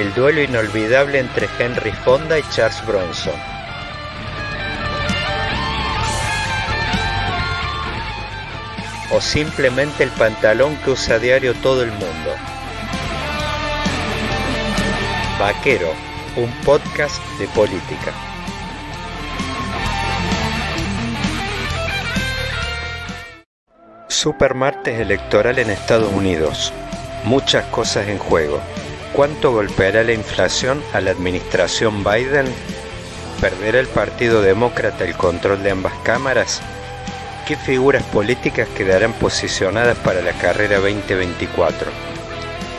El duelo inolvidable entre Henry Fonda y Charles Bronson. O simplemente el pantalón que usa a diario todo el mundo. Vaquero, un podcast de política. Super martes electoral en Estados Unidos. Muchas cosas en juego. ¿Cuánto golpeará la inflación a la administración Biden? ¿Perderá el Partido Demócrata el control de ambas cámaras? ¿Qué figuras políticas quedarán posicionadas para la carrera 2024?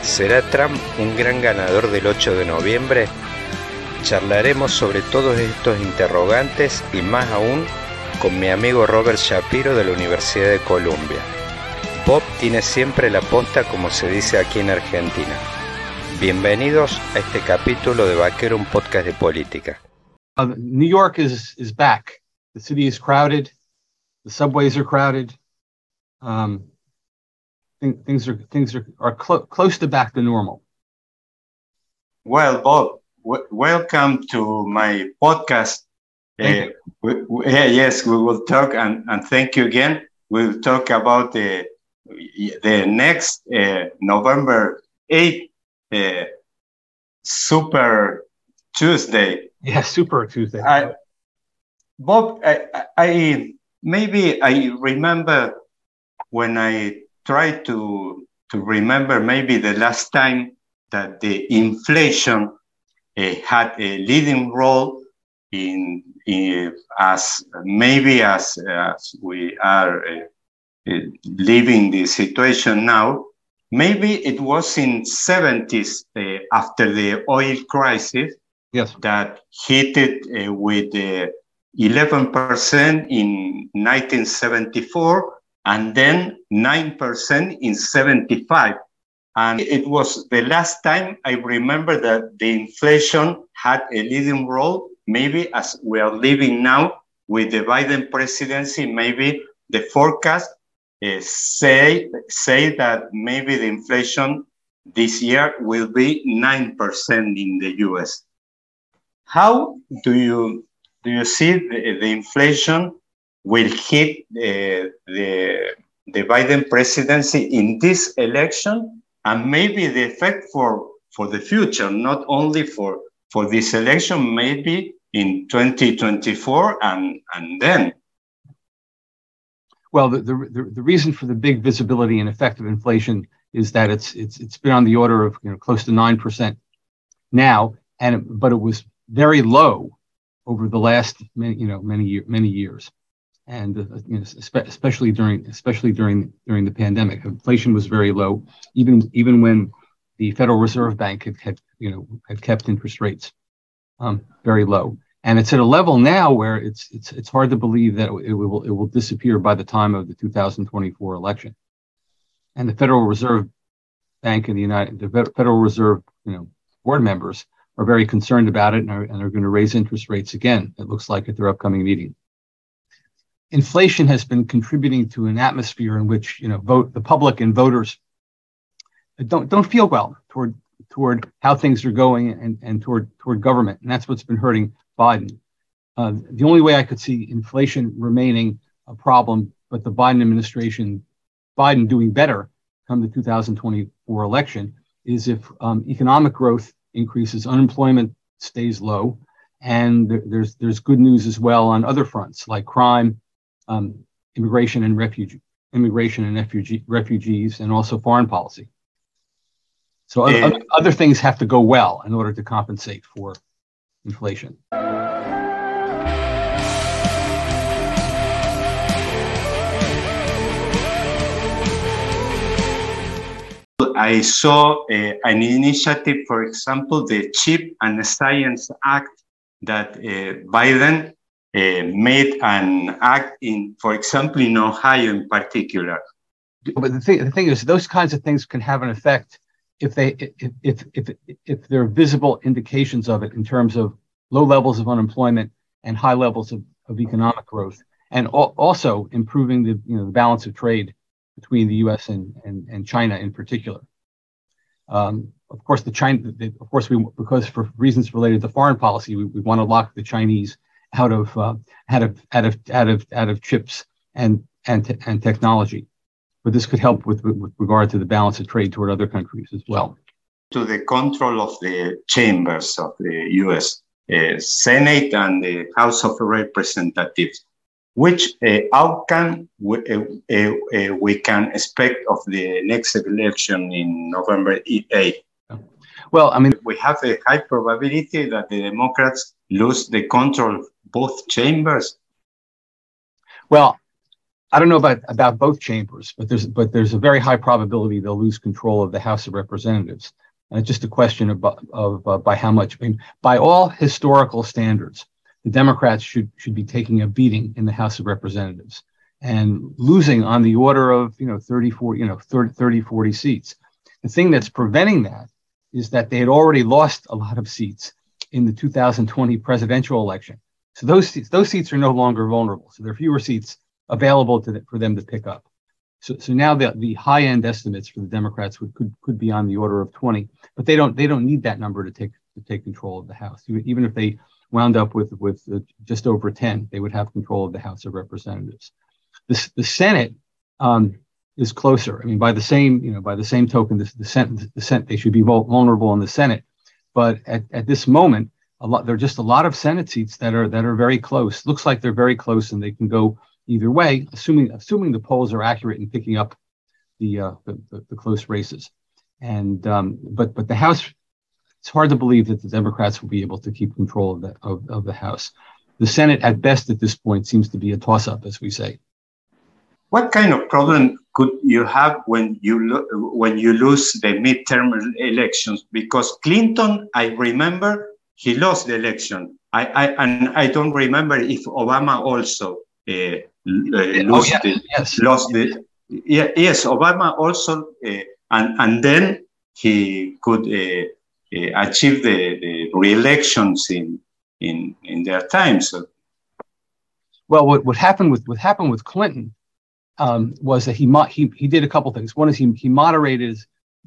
¿Será Trump un gran ganador del 8 de noviembre? Charlaremos sobre todos estos interrogantes y más aún con mi amigo Robert Shapiro de la Universidad de Columbia. Bob tiene siempre la posta como se dice aquí en Argentina. Bienvenidos a este capítulo de Vaquero, un podcast de política. Uh, New York is is back. The city is crowded. The subways are crowded. Um, th- things are things are, are clo- close to back to normal. Well, Bob, w- welcome to my podcast. Uh, we, we, yes, we will talk and, and thank you again. We'll talk about the the next uh, November 8th uh, Super Tuesday. Yeah, Super Tuesday. I, Bob, I, I maybe I remember when I tried to to remember maybe the last time that the inflation uh, had a leading role in, in as maybe as, as we are uh, uh, living the situation now maybe it was in 70s uh, after the oil crisis yes. that hit it uh, with uh, 11% in 1974 and then 9% in 75 and it was the last time i remember that the inflation had a leading role maybe as we are living now with the biden presidency maybe the forecast uh, say say that maybe the inflation this year will be 9% in the US. How do you do you see the, the inflation will hit uh, the the Biden presidency in this election and maybe the effect for for the future not only for for this election maybe in 2024 and and then well, the, the, the reason for the big visibility and effect of inflation is that it's it's it's been on the order of you know close to nine percent now, and but it was very low over the last many you know many year, many years, and uh, you know, especially during especially during during the pandemic, inflation was very low, even even when the Federal Reserve Bank had, had you know had kept interest rates um, very low and it's at a level now where it's it's it's hard to believe that it will it will disappear by the time of the 2024 election. And the Federal Reserve Bank and the United the Federal Reserve you know board members are very concerned about it and are, and are going to raise interest rates again. It looks like at their upcoming meeting. Inflation has been contributing to an atmosphere in which you know vote the public and voters don't don't feel well toward toward how things are going and, and toward toward government, and that's what's been hurting Biden. Uh, the only way I could see inflation remaining a problem, but the Biden administration, Biden doing better come the 2024 election, is if um, economic growth increases, unemployment stays low, and there, there's there's good news as well on other fronts like crime, um, immigration and refugee, immigration and refugee, refugees, and also foreign policy. So other, other things have to go well in order to compensate for inflation. I saw uh, an initiative, for example, the Chip and Science Act that uh, Biden uh, made an act in, for example, in Ohio in particular. But the thing, the thing is, those kinds of things can have an effect if they if if if, if there are visible indications of it in terms of low levels of unemployment and high levels of, of economic growth, and al- also improving the you know the balance of trade between the U.S. and and, and China in particular. Um, of course, the China, the, of course, we because for reasons related to foreign policy, we, we want to lock the Chinese out of uh, out of out of out of out of chips and and te- and technology. But this could help with, with regard to the balance of trade toward other countries as well. To the control of the chambers of the U.S. Uh, Senate and the House of Representatives which uh, outcome we, uh, uh, uh, we can expect of the next election in November 8. Well, I mean, we have a high probability that the Democrats lose the control of both chambers. Well, I don't know about, about both chambers, but there's but there's a very high probability they'll lose control of the House of Representatives. And it's just a question of, of uh, by how much. I mean, by all historical standards, the Democrats should should be taking a beating in the House of Representatives and losing on the order of you know 30 40 you know 30, 30 40 seats. The thing that's preventing that is that they had already lost a lot of seats in the 2020 presidential election. So those those seats are no longer vulnerable. So there are fewer seats available to the, for them to pick up. So, so now the, the high end estimates for the Democrats would, could, could be on the order of 20, but they don't they don't need that number to take to take control of the House. Even if they wound up with with uh, just over 10. They would have control of the House of Representatives. The, the Senate um, is closer. I mean, by the same you know by the same token, the, the Senate the Senate they should be vulnerable in the Senate, but at, at this moment, a lot there are just a lot of Senate seats that are that are very close. Looks like they're very close, and they can go either way, assuming assuming the polls are accurate in picking up the uh, the, the, close races. And um, but but the House it's hard to believe that the Democrats will be able to keep control of the, of, of the House. The Senate, at best at this point, seems to be a toss up, as we say. What kind of problem could you have when you lo- when you lose the midterm elections? Because Clinton, I remember, he lost the election. I, I and I don't remember if Obama also uh, uh, lost, oh, yeah. the, yes. lost the. Yeah, yes, Obama also, uh, and and then he could uh, uh, achieve the, the re-elections in, in, in their time. So. Well, what, what happened with what happened with Clinton um, was that he, mo- he he did a couple things. One is he he moderated his,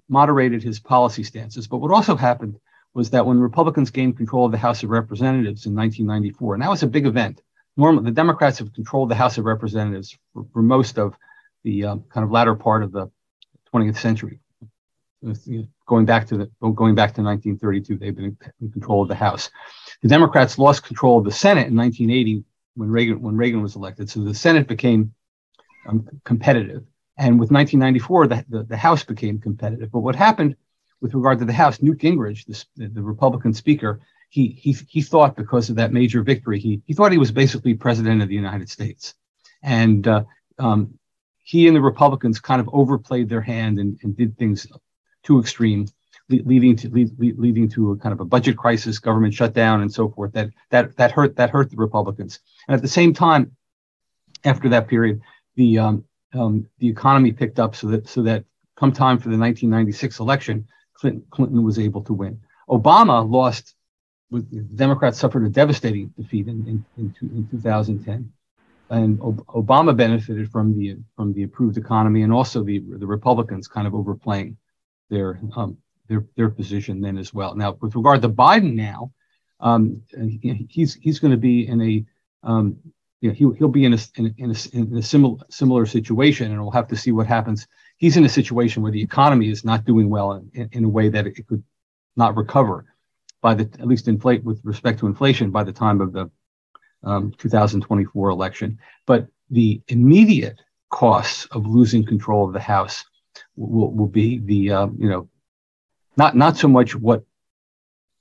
moderated his policy stances, but what also happened was that when Republicans gained control of the House of Representatives in 1994, and that was a big event. Normally, the Democrats have controlled the House of Representatives for, for most of the um, kind of latter part of the 20th century going back to the going back to 1932. They've been in control of the House. The Democrats lost control of the Senate in 1980 when Reagan when Reagan was elected. So the Senate became um, competitive, and with 1994, the, the, the House became competitive. But what happened with regard to the House, Newt Gingrich, the, the Republican Speaker, he he he thought because of that major victory, he he thought he was basically president of the United States, and uh, um, he and the Republicans kind of overplayed their hand and, and did things too extreme, leading to lead, leading to a kind of a budget crisis, government shutdown, and so forth. That that that hurt that hurt the Republicans. And at the same time, after that period, the um, um, the economy picked up so that so that come time for the 1996 election, Clinton, Clinton was able to win. Obama lost. The Democrats suffered a devastating defeat in, in, in, in 2010 and Obama benefited from the from the improved economy and also the the Republicans kind of overplaying their um, their their position then as well. Now, with regard to Biden, now um, he's he's going to be in a um, you know, he, he'll be in a, in in a, in a similar similar situation, and we'll have to see what happens. He's in a situation where the economy is not doing well in, in a way that it could not recover by the at least inflate with respect to inflation by the time of the um, 2024 election. But the immediate costs of losing control of the House will, will be the um, you know not not so much what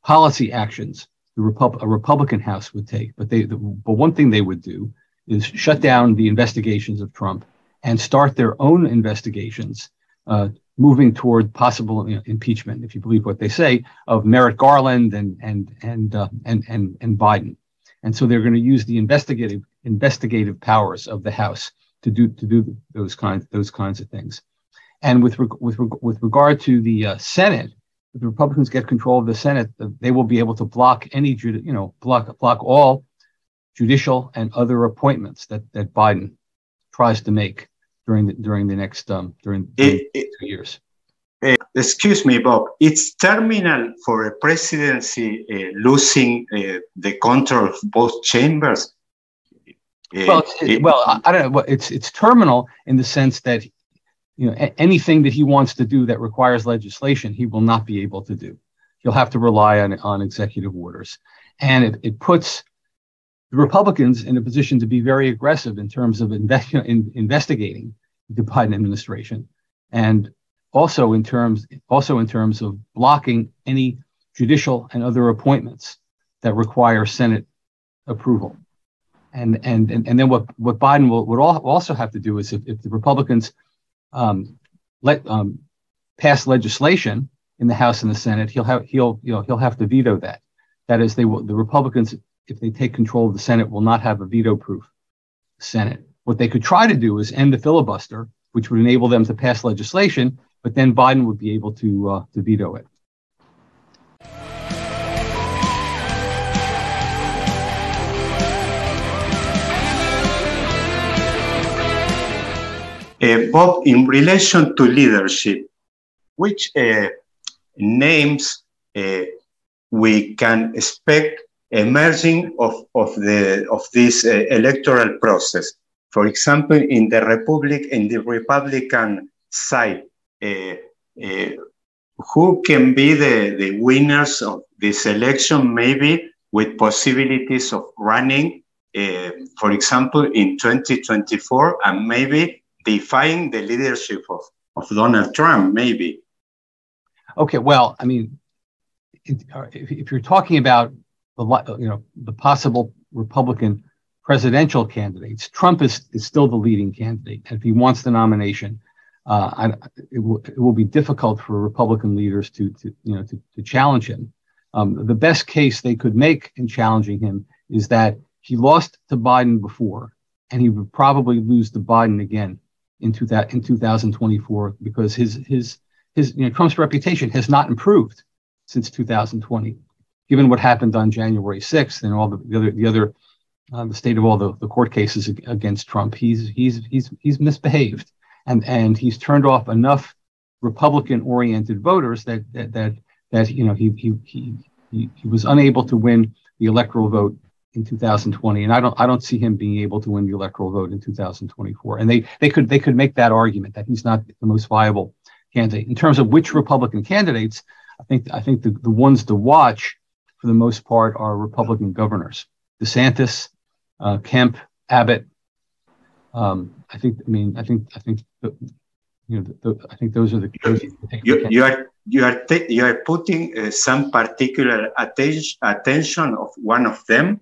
policy actions the Repub- a Republican House would take, but they the, but one thing they would do is shut down the investigations of Trump and start their own investigations uh, moving toward possible you know, impeachment, if you believe what they say, of Merrick Garland and and and uh, and and and Biden. And so they're going to use the investigative investigative powers of the House to do to do those kinds those kinds of things. And with with with regard to the uh, Senate, if the Republicans get control of the Senate, they will be able to block any you know block block all judicial and other appointments that that Biden tries to make during the during the next um, during, during it, it, two years. Uh, excuse me, Bob. It's terminal for a presidency uh, losing uh, the control of both chambers. Uh, well, it, well, I, I don't know. It's it's terminal in the sense that you know a- anything that he wants to do that requires legislation, he will not be able to do. He'll have to rely on on executive orders, and it, it puts the Republicans in a position to be very aggressive in terms of invest, in, investigating the Biden administration, and also in terms also in terms of blocking any judicial and other appointments that require Senate approval. And and and, and then what what Biden will would also have to do is if, if the Republicans um, let um, pass legislation in the House and the Senate, he'll have he'll you know he'll have to veto that. That is, they will the Republicans if they take control of the Senate, will not have a veto proof Senate. What they could try to do is end the filibuster, which would enable them to pass legislation, but then Biden would be able to, uh, to veto it. Uh, Bob, in relation to leadership, which uh, names uh, we can expect emerging of, of, the, of this uh, electoral process. For example, in the Republic, in the Republican side, uh, uh, who can be the, the winners of this election, maybe with possibilities of running, uh, for example, in 2024, and maybe defying the leadership of, of Donald Trump, maybe. Okay, well, I mean, if, if you're talking about the you know the possible Republican presidential candidates, Trump is, is still the leading candidate. And if he wants the nomination, uh, I, it, will, it will be difficult for Republican leaders to, to you know to, to challenge him. Um, the best case they could make in challenging him is that he lost to Biden before, and he would probably lose to Biden again in, two, in 2024 because his his his you know Trump's reputation has not improved since 2020 given what happened on January 6th and all the, the other, the, other uh, the state of all the, the court cases against Trump, he's, he's, he's, he's misbehaved. And, and he's turned off enough Republican oriented voters that, that, that, that, you know, he, he, he, he, he was unable to win the electoral vote in 2020 and i don't i don't see him being able to win the electoral vote in 2024 and they they could they could make that argument that he's not the most viable candidate. In terms of which republican candidates i think i think the, the ones to watch for the most part, are Republican governors. DeSantis, uh, Kemp, Abbott. Um, I think. I mean, I think. I think. The, you know, the, the, I think those are the. Those you, you, are you are you are putting uh, some particular attention attention of one of them.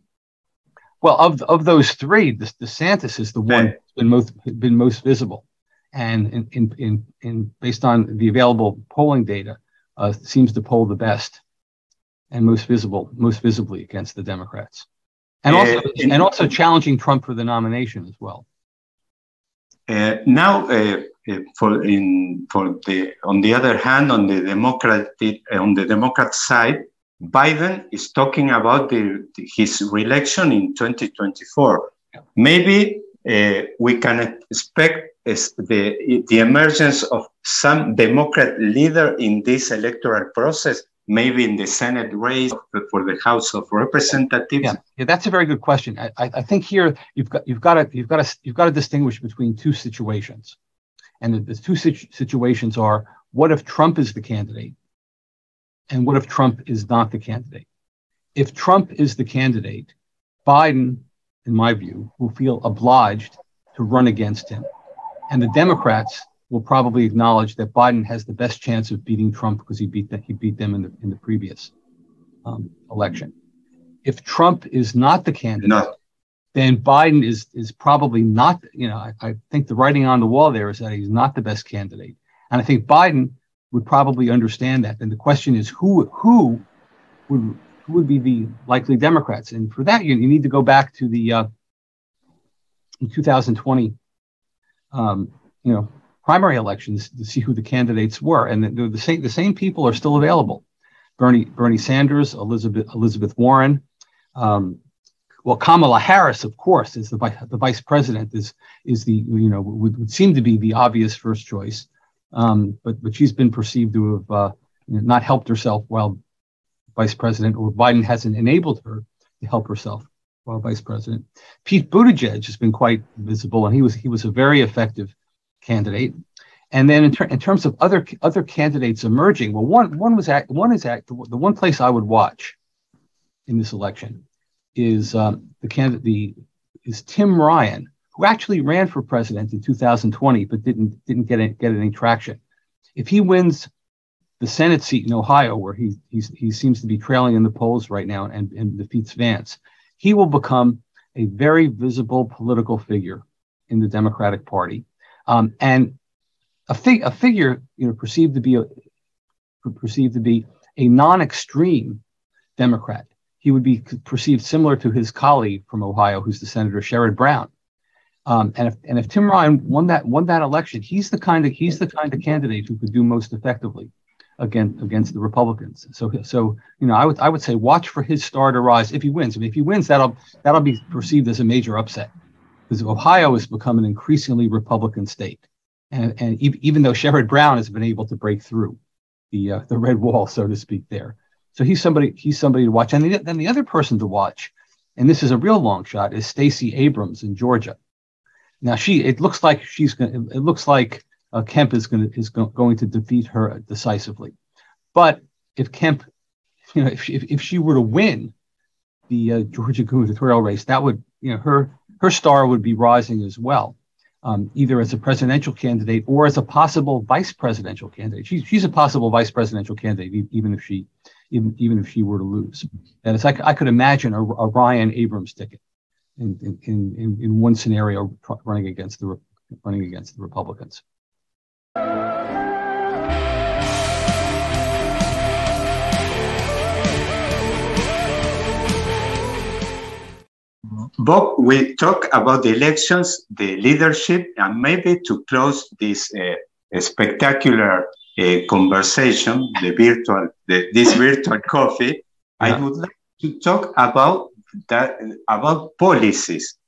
Well, of of those three, the, DeSantis is the one that's been most been most visible, and in in in, in based on the available polling data, uh, seems to poll the best and most visible, most visibly against the Democrats, and also uh, and also challenging Trump for the nomination as well. Uh, now, uh, for in for the on the other hand, on the Democratic on the Democrat side, Biden is talking about the, his reelection in 2024. Yeah. Maybe uh, we can expect the the emergence of some Democrat leader in this electoral process maybe in the Senate race for the House of Representatives? Yeah, yeah that's a very good question. I, I think here you've got you've got to you've got to you've got to distinguish between two situations, and the, the two situ- situations are: what if Trump is the candidate, and what if Trump is not the candidate? If Trump is the candidate, Biden, in my view, will feel obliged to run against him, and the Democrats will probably acknowledge that Biden has the best chance of beating Trump because he beat that he beat them in the in the previous um, election. If Trump is not the candidate, no. then Biden is is probably not. You know, I, I, think the writing on the wall there is that he's not the best candidate, And I think Biden would probably understand that. And the question is who who would who would be the likely Democrats? And for that, you, you need to go back to the uh, 2020, um, you know, primary elections to see who the candidates were, and the, the same the same people are still available. Bernie Bernie Sanders, Elizabeth Elizabeth Warren, um, well Kamala Harris, of course, is the the vice president is is the you know would, would seem to be the obvious first choice, um, but but she's been perceived to have uh, not helped herself while vice president, or Biden hasn't enabled her to help herself while vice president. Pete Buttigieg has been quite visible, and he was he was a very effective candidate. And then in, ter- in terms of other other candidates emerging, well, one one was at, one is at the, the one place I would watch in this election is um, the candidate the is Tim Ryan, who actually ran for president in 2020 but didn't didn't get any, get any traction. If he wins the Senate seat in Ohio, where he he seems to be trailing in the polls right now and, and defeats Vance, he will become a very visible political figure in the Democratic Party, um, and a, fig- a figure you know perceived to be a, perceived to be a non-extreme Democrat. He would be perceived similar to his colleague from Ohio, who's the Senator Sherrod Brown. Um, and if and if Tim Ryan won that won that election, he's the kind of he's the kind of candidate who could do most effectively against against the Republicans. So so you know I would I would say watch for his star to rise if he wins. I mean if he wins that'll that'll be perceived as a major upset because Ohio has become an increasingly Republican state, and and even though Sherrod Brown has been able to break through the uh, the red wall so to speak there, so he's somebody he's somebody to watch. And then the other person to watch, and this is a real long shot, is Stacey Abrams in Georgia. Now she it looks like she's gonna. it looks like uh, Kemp is going is go- going to defeat her decisively. But if Kemp, you know, if she, if, if she were to win the uh, Georgia gubernatorial race, that would you know her her star would be rising as well, um, either as a presidential candidate or as a possible vice presidential candidate. She's she's a possible vice presidential candidate even if she even even if she were to lose. And it's like I could imagine a, a Ryan Abrams ticket in in, in in one scenario running against the running against the Republicans. Bob, we talk about the elections, the leadership, and maybe to close this uh, spectacular uh, conversation, the virtual, the, this virtual coffee, yeah. I would like to talk about that about policies.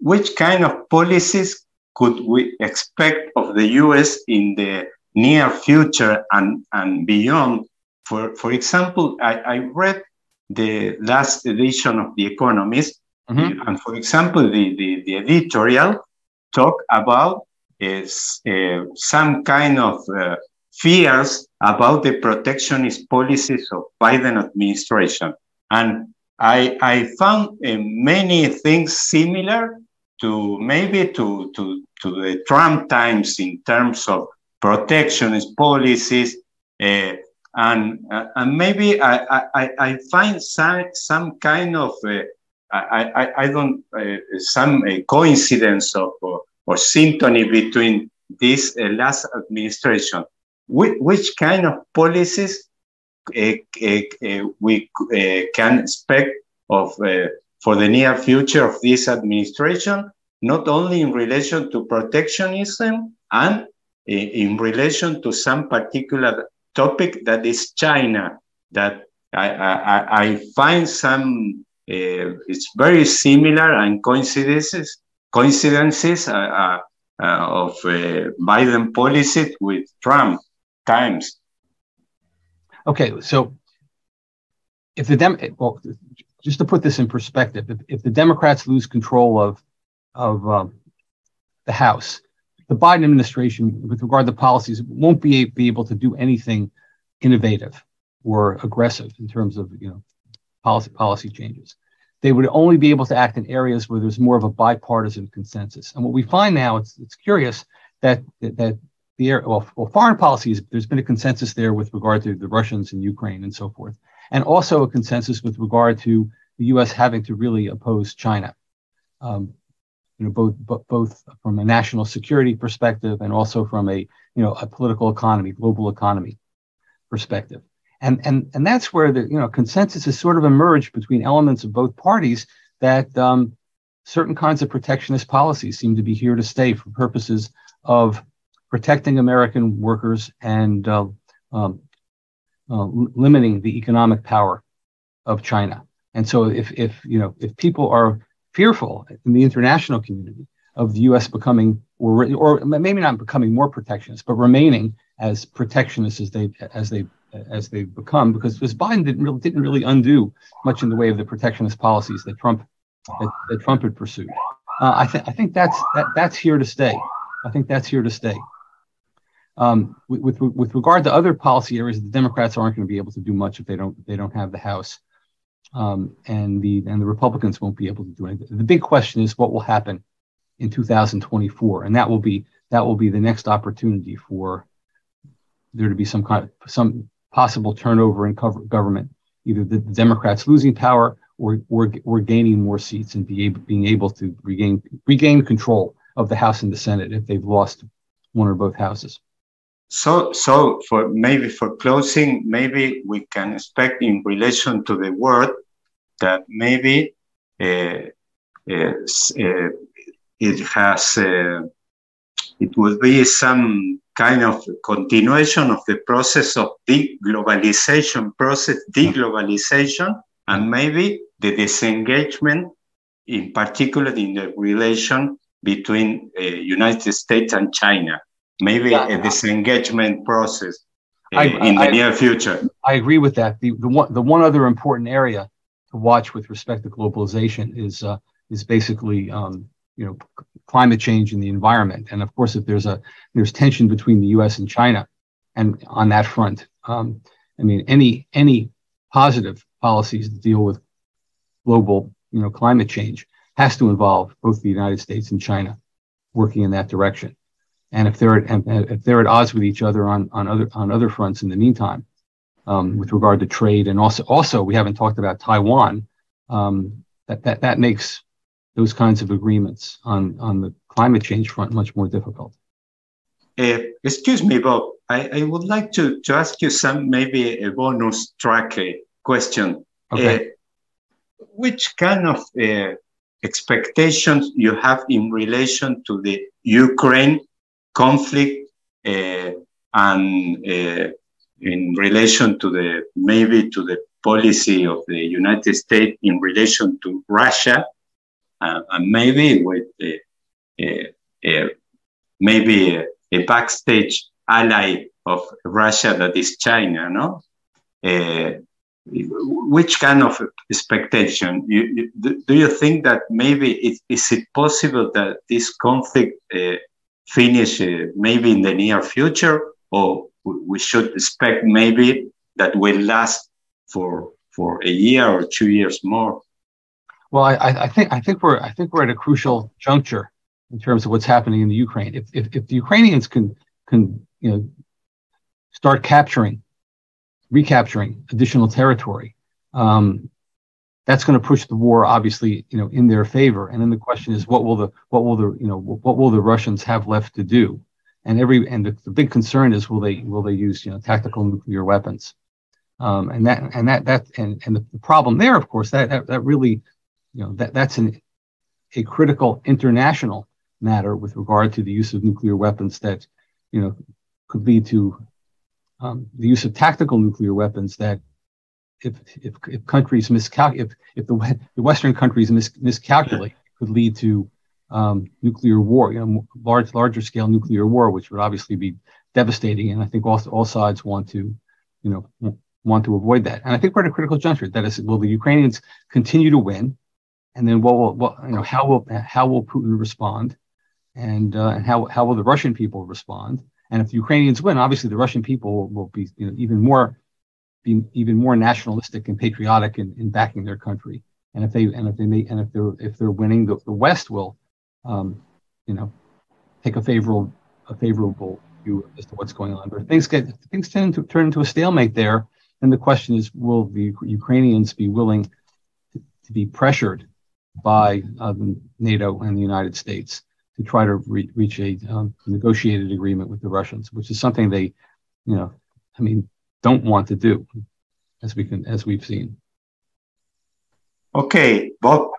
Which kind of policies could we expect of the U.S. in the near future and, and beyond? For for example, I, I read the last edition of The Economist Mm-hmm. And for example, the, the, the editorial talk about is uh, some kind of uh, fears about the protectionist policies of Biden administration. And I, I found uh, many things similar to maybe to, to, to the Trump times in terms of protectionist policies. Uh, and, uh, and maybe I, I, I find some, some kind of uh, I, I, I don't, uh, some uh, coincidence of, or, or between this uh, last administration. Which, which kind of policies we can expect of for the near future of this administration, not only in relation to protectionism and in relation to some particular topic that is China, that I, I, I find some it's very similar and coincidences coincidences uh, uh, uh of Biden policy with Trump times. Okay, so if the Dem well, just to put this in perspective, if, if the Democrats lose control of of um, the House, the Biden administration, with regard to policies, won't be, be able to do anything innovative or aggressive in terms of you know policy policy changes. They would only be able to act in areas where there's more of a bipartisan consensus. And what we find now, it's it's curious that that, that the well, well, foreign policies, there's been a consensus there with regard to the Russians and Ukraine and so forth, and also a consensus with regard to the U.S. having to really oppose China. Um, you know, both both from a national security perspective and also from a you know a political economy, global economy perspective. And and and that's where the you know consensus has sort of emerged between elements of both parties that um, certain kinds of protectionist policies seem to be here to stay for purposes of protecting American workers and uh, um, uh, limiting the economic power of China. And so, if if you know if people are fearful in the international community of the U.S. becoming or or maybe not becoming more protectionist, but remaining as protectionist as they as they as they've become, because, this Biden didn't really didn't really undo much in the way of the protectionist policies that Trump that, that Trump had pursued. Uh, I think I think that's that, that's here to stay. I think that's here to stay. Um, with, with, with regard to other policy areas, the Democrats aren't going to be able to do much if they don't they don't have the House, um, and the and the Republicans won't be able to do anything. The big question is what will happen in 2024, and that will be that will be the next opportunity for there to be some kind of some possible turnover in government, either the, Democrats losing power or, or, or gaining more seats and be able, being able to regain regain control of the House and the Senate if they've lost one or both houses. So, so for maybe for closing, maybe we can expect in relation to the word that maybe uh, uh, uh, it has uh, it will be some kind of continuation of the process of deglobalization process, deglobalization, and maybe the disengagement, in particular in the relation between uh, United States and China maybe yeah. a disengagement process uh, I, in the I, near future. I agree with that. The, the one the one other important area to watch with respect to globalization is uh, is basically um, you know climate change in the environment, and of course, if there's a there's tension between the U.S. and China, and on that front, um, I mean any any positive policies to deal with global you know climate change has to involve both the United States and China working in that direction and if they're at, if they're at odds with each other on, on other on other fronts in the meantime, um, with regard to trade and also also we haven't talked about Taiwan. Um, that, that that makes those kinds of agreements on on the climate change front much more difficult. Uh, excuse me, Bob. I, I would like to, to ask you some maybe a bonus track uh, question. Okay. Uh, which kind of uh, expectations you have in relation to the Ukraine conflict and uh, in relation to the maybe to the policy of the United States in relation to Russia, and maybe with maybe a, a, backstage ally of Russia that is China, no? Which kind of expectation you, you, do you think that maybe it, is it possible that this conflict uh, finish uh, maybe in the near future, or we should expect maybe that will last for for a year or two years more? Well, I, I think I think we're I think we're at a crucial juncture in terms of what's happening in the Ukraine. If if, if the Ukrainians can can you know start capturing, recapturing additional territory, um, that's going to push the war obviously you know in their favor. And then the question is what will the what will the you know what will the russians have left to do? And every and the, the big concern is will they will they use you know tactical nuclear weapons? Um, and that and that that and, and the, problem there of course that, that that really you know that that's an a critical international matter with regard to the use of nuclear weapons that you know could lead to um, the use of tactical nuclear weapons that if if, if countries miscalculate, if, if the, the Western countries mis, miscalculate, could lead to um, nuclear war, you know, large larger scale nuclear war, which would obviously be devastating. And I think all all sides want to, you know, want to avoid that. And I think we're at a critical juncture. That is, will the Ukrainians continue to win? And then what will, what, you know, how will how will Putin respond? And uh, and how how will the Russian people respond? And if the Ukrainians win, obviously the Russian people will, be you know, even more be even more nationalistic and patriotic in, in backing their country. And if they and if they make and if they're if they're winning, the, the West will, um, you know, take a favorable a favorable view as to what's going on. But if things get if things tend to turn into a stalemate there, then the question is, will the Ukrainians be willing to, to be pressured by uh, NATO and the United States to try to re- reach a um, negotiated agreement with the Russians, which is something they, you know, I mean, don't want to do, as we can as we've seen. Okay, Bob.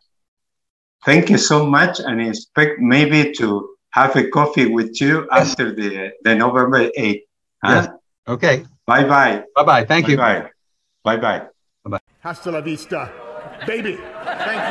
Thank you so much, and I expect maybe to have a coffee with you yes. after the, the November 8th. Huh? Yes. Okay. Bye bye. Bye bye. Thank bye you. Bye bye. Bye bye. Hasta la vista, baby. Thank you.